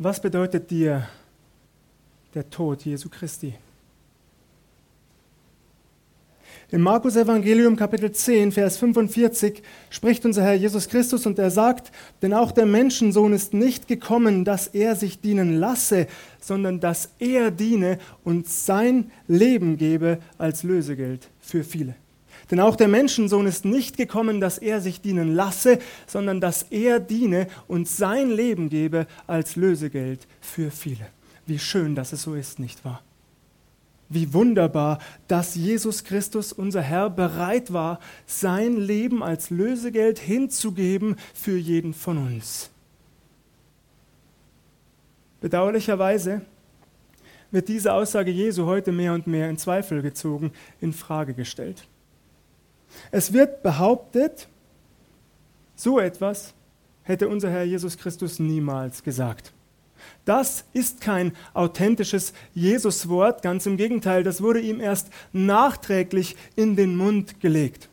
Was bedeutet dir der Tod Jesu Christi? Im Markus Evangelium Kapitel 10, Vers 45 spricht unser Herr Jesus Christus und er sagt, denn auch der Menschensohn ist nicht gekommen, dass er sich dienen lasse, sondern dass er diene und sein Leben gebe als Lösegeld für viele. Denn auch der Menschensohn ist nicht gekommen, dass er sich dienen lasse, sondern dass er diene und sein Leben gebe als Lösegeld für viele. Wie schön, dass es so ist, nicht wahr? Wie wunderbar, dass Jesus Christus, unser Herr, bereit war, sein Leben als Lösegeld hinzugeben für jeden von uns. Bedauerlicherweise wird diese Aussage Jesu heute mehr und mehr in Zweifel gezogen, in Frage gestellt. Es wird behauptet, so etwas hätte unser Herr Jesus Christus niemals gesagt. Das ist kein authentisches Jesuswort, ganz im Gegenteil, das wurde ihm erst nachträglich in den Mund gelegt.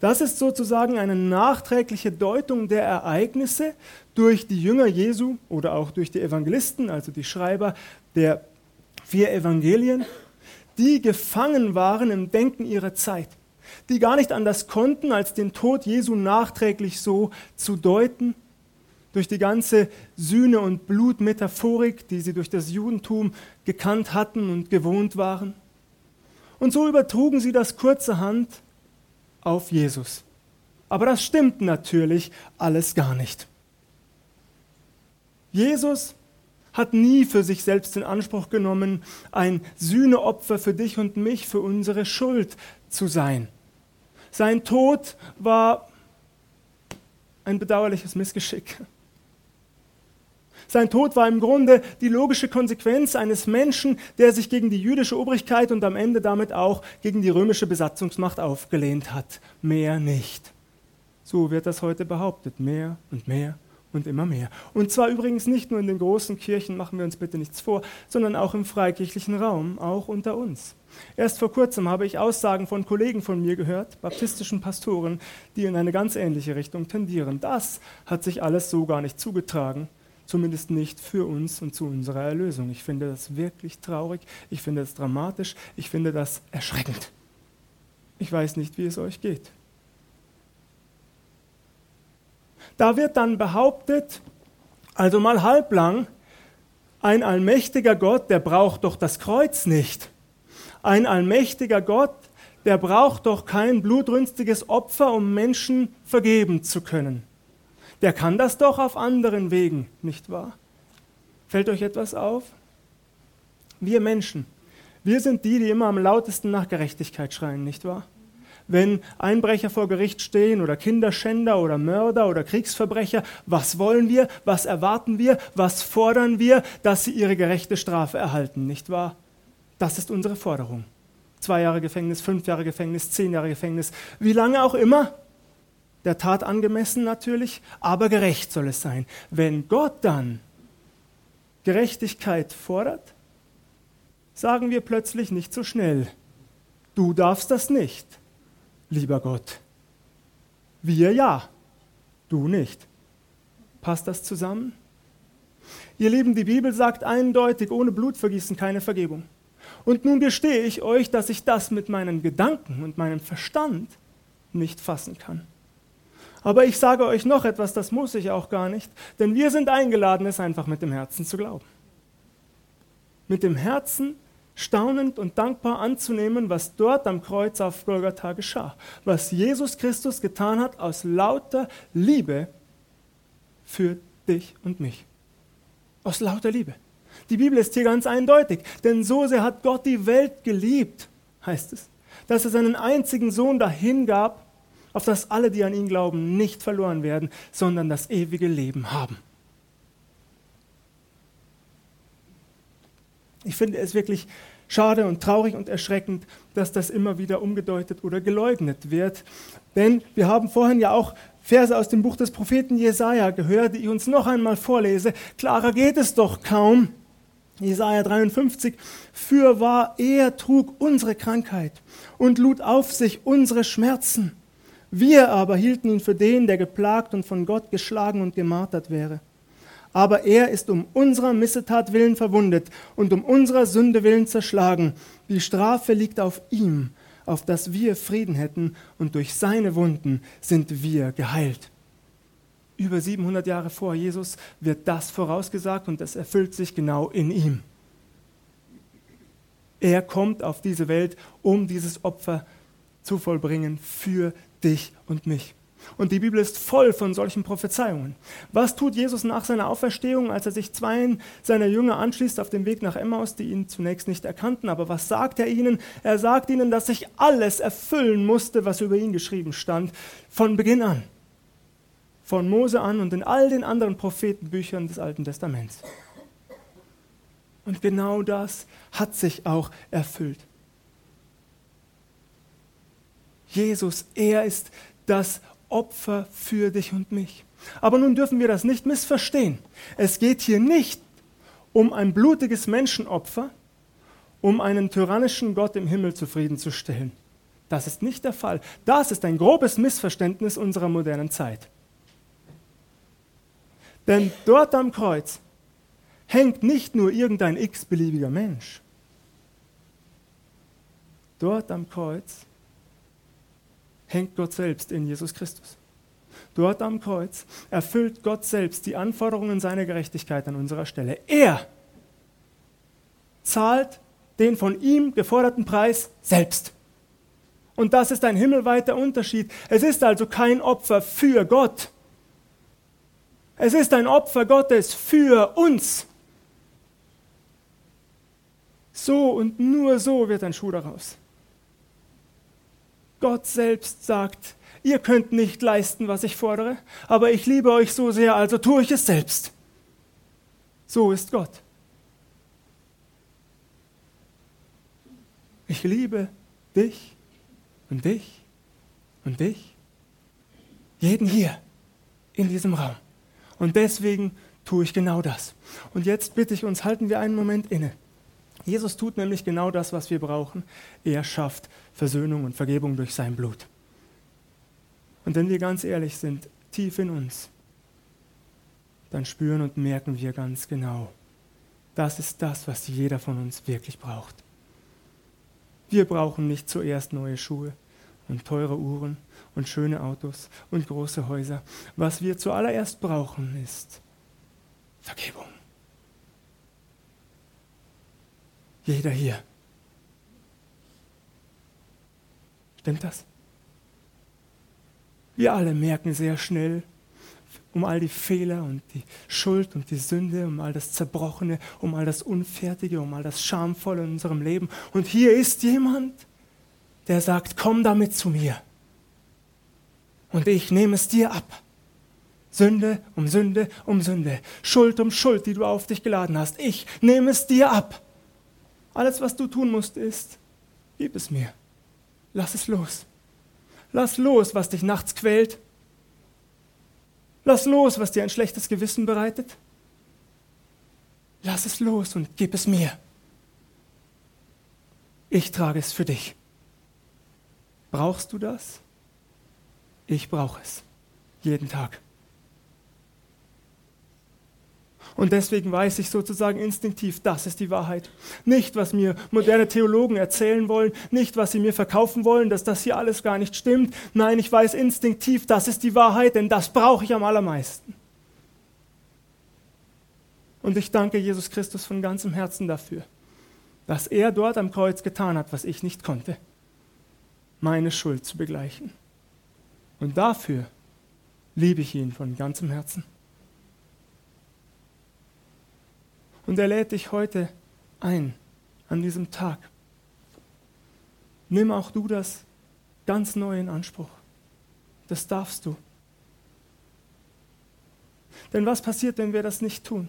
Das ist sozusagen eine nachträgliche Deutung der Ereignisse durch die Jünger Jesu oder auch durch die Evangelisten, also die Schreiber der vier Evangelien, die gefangen waren im Denken ihrer Zeit, die gar nicht anders konnten, als den Tod Jesu nachträglich so zu deuten durch die ganze Sühne- und Blutmetaphorik, die sie durch das Judentum gekannt hatten und gewohnt waren. Und so übertrugen sie das kurzerhand auf Jesus. Aber das stimmt natürlich alles gar nicht. Jesus hat nie für sich selbst in Anspruch genommen, ein Sühneopfer für dich und mich, für unsere Schuld zu sein. Sein Tod war ein bedauerliches Missgeschick. Sein Tod war im Grunde die logische Konsequenz eines Menschen, der sich gegen die jüdische Obrigkeit und am Ende damit auch gegen die römische Besatzungsmacht aufgelehnt hat. Mehr nicht. So wird das heute behauptet. Mehr und mehr und immer mehr. Und zwar übrigens nicht nur in den großen Kirchen, machen wir uns bitte nichts vor, sondern auch im freikirchlichen Raum, auch unter uns. Erst vor kurzem habe ich Aussagen von Kollegen von mir gehört, baptistischen Pastoren, die in eine ganz ähnliche Richtung tendieren. Das hat sich alles so gar nicht zugetragen zumindest nicht für uns und zu unserer Erlösung. Ich finde das wirklich traurig, ich finde das dramatisch, ich finde das erschreckend. Ich weiß nicht, wie es euch geht. Da wird dann behauptet, also mal halblang, ein allmächtiger Gott, der braucht doch das Kreuz nicht. Ein allmächtiger Gott, der braucht doch kein blutrünstiges Opfer, um Menschen vergeben zu können der kann das doch auf anderen Wegen, nicht wahr? Fällt euch etwas auf? Wir Menschen, wir sind die, die immer am lautesten nach Gerechtigkeit schreien, nicht wahr? Wenn Einbrecher vor Gericht stehen oder Kinderschänder oder Mörder oder Kriegsverbrecher, was wollen wir, was erwarten wir, was fordern wir, dass sie ihre gerechte Strafe erhalten, nicht wahr? Das ist unsere Forderung. Zwei Jahre Gefängnis, fünf Jahre Gefängnis, zehn Jahre Gefängnis, wie lange auch immer der Tat angemessen natürlich, aber gerecht soll es sein. Wenn Gott dann Gerechtigkeit fordert, sagen wir plötzlich nicht so schnell, du darfst das nicht, lieber Gott. Wir ja, du nicht. Passt das zusammen? Ihr Lieben, die Bibel sagt eindeutig, ohne Blutvergießen keine Vergebung. Und nun gestehe ich euch, dass ich das mit meinen Gedanken und meinem Verstand nicht fassen kann. Aber ich sage euch noch etwas, das muss ich auch gar nicht, denn wir sind eingeladen, es einfach mit dem Herzen zu glauben. Mit dem Herzen staunend und dankbar anzunehmen, was dort am Kreuz auf Golgatha geschah, was Jesus Christus getan hat aus lauter Liebe für dich und mich. Aus lauter Liebe. Die Bibel ist hier ganz eindeutig, denn so sehr hat Gott die Welt geliebt, heißt es, dass er seinen einzigen Sohn dahingab, auf dass alle, die an ihn glauben, nicht verloren werden, sondern das ewige Leben haben. Ich finde es wirklich schade und traurig und erschreckend, dass das immer wieder umgedeutet oder geleugnet wird. Denn wir haben vorhin ja auch Verse aus dem Buch des Propheten Jesaja gehört, die ich uns noch einmal vorlese. Klarer geht es doch kaum. Jesaja 53. Fürwahr, er trug unsere Krankheit und lud auf sich unsere Schmerzen. Wir aber hielten ihn für den, der geplagt und von Gott geschlagen und gemartert wäre. Aber er ist um unserer Missetat willen verwundet und um unserer Sünde willen zerschlagen. Die Strafe liegt auf ihm, auf dass wir Frieden hätten, und durch seine Wunden sind wir geheilt. Über 700 Jahre vor Jesus wird das vorausgesagt und es erfüllt sich genau in ihm. Er kommt auf diese Welt, um dieses Opfer zu vollbringen für dich und mich. Und die Bibel ist voll von solchen Prophezeiungen. Was tut Jesus nach seiner Auferstehung, als er sich zwei seiner Jünger anschließt auf dem Weg nach Emmaus, die ihn zunächst nicht erkannten? Aber was sagt er ihnen? Er sagt ihnen, dass sich alles erfüllen musste, was über ihn geschrieben stand, von Beginn an. Von Mose an und in all den anderen Prophetenbüchern des Alten Testaments. Und genau das hat sich auch erfüllt. Jesus, er ist das Opfer für dich und mich. Aber nun dürfen wir das nicht missverstehen. Es geht hier nicht um ein blutiges Menschenopfer, um einen tyrannischen Gott im Himmel zufriedenzustellen. Das ist nicht der Fall. Das ist ein grobes Missverständnis unserer modernen Zeit. Denn dort am Kreuz hängt nicht nur irgendein x-beliebiger Mensch. Dort am Kreuz hängt Gott selbst in Jesus Christus. Dort am Kreuz erfüllt Gott selbst die Anforderungen seiner Gerechtigkeit an unserer Stelle. Er zahlt den von ihm geforderten Preis selbst. Und das ist ein himmelweiter Unterschied. Es ist also kein Opfer für Gott. Es ist ein Opfer Gottes für uns. So und nur so wird ein Schuh daraus. Gott selbst sagt, ihr könnt nicht leisten, was ich fordere, aber ich liebe euch so sehr, also tue ich es selbst. So ist Gott. Ich liebe dich und dich und dich, jeden hier in diesem Raum. Und deswegen tue ich genau das. Und jetzt bitte ich uns, halten wir einen Moment inne. Jesus tut nämlich genau das, was wir brauchen. Er schafft Versöhnung und Vergebung durch sein Blut. Und wenn wir ganz ehrlich sind, tief in uns, dann spüren und merken wir ganz genau, das ist das, was jeder von uns wirklich braucht. Wir brauchen nicht zuerst neue Schuhe und teure Uhren und schöne Autos und große Häuser. Was wir zuallererst brauchen, ist Vergebung. Jeder hier. Stimmt das? Wir alle merken sehr schnell um all die Fehler und die Schuld und die Sünde, um all das Zerbrochene, um all das Unfertige, um all das Schamvolle in unserem Leben. Und hier ist jemand, der sagt, komm damit zu mir. Und ich nehme es dir ab. Sünde um Sünde um Sünde, Schuld um Schuld, die du auf dich geladen hast. Ich nehme es dir ab. Alles, was du tun musst, ist, gib es mir. Lass es los. Lass los, was dich nachts quält. Lass los, was dir ein schlechtes Gewissen bereitet. Lass es los und gib es mir. Ich trage es für dich. Brauchst du das? Ich brauche es. Jeden Tag. Und deswegen weiß ich sozusagen instinktiv, das ist die Wahrheit. Nicht, was mir moderne Theologen erzählen wollen, nicht, was sie mir verkaufen wollen, dass das hier alles gar nicht stimmt. Nein, ich weiß instinktiv, das ist die Wahrheit, denn das brauche ich am allermeisten. Und ich danke Jesus Christus von ganzem Herzen dafür, dass er dort am Kreuz getan hat, was ich nicht konnte, meine Schuld zu begleichen. Und dafür liebe ich ihn von ganzem Herzen. Und er lädt dich heute ein, an diesem Tag. Nimm auch du das ganz neu in Anspruch. Das darfst du. Denn was passiert, wenn wir das nicht tun?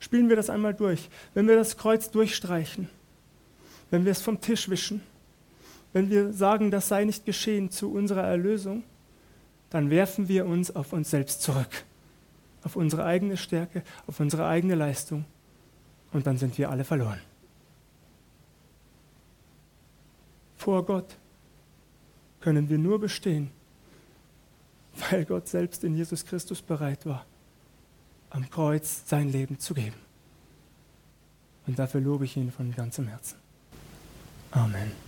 Spielen wir das einmal durch. Wenn wir das Kreuz durchstreichen, wenn wir es vom Tisch wischen, wenn wir sagen, das sei nicht geschehen zu unserer Erlösung, dann werfen wir uns auf uns selbst zurück, auf unsere eigene Stärke, auf unsere eigene Leistung und dann sind wir alle verloren. Vor Gott können wir nur bestehen, weil Gott selbst in Jesus Christus bereit war, am Kreuz sein Leben zu geben. Und dafür lobe ich ihn von ganzem Herzen. Amen.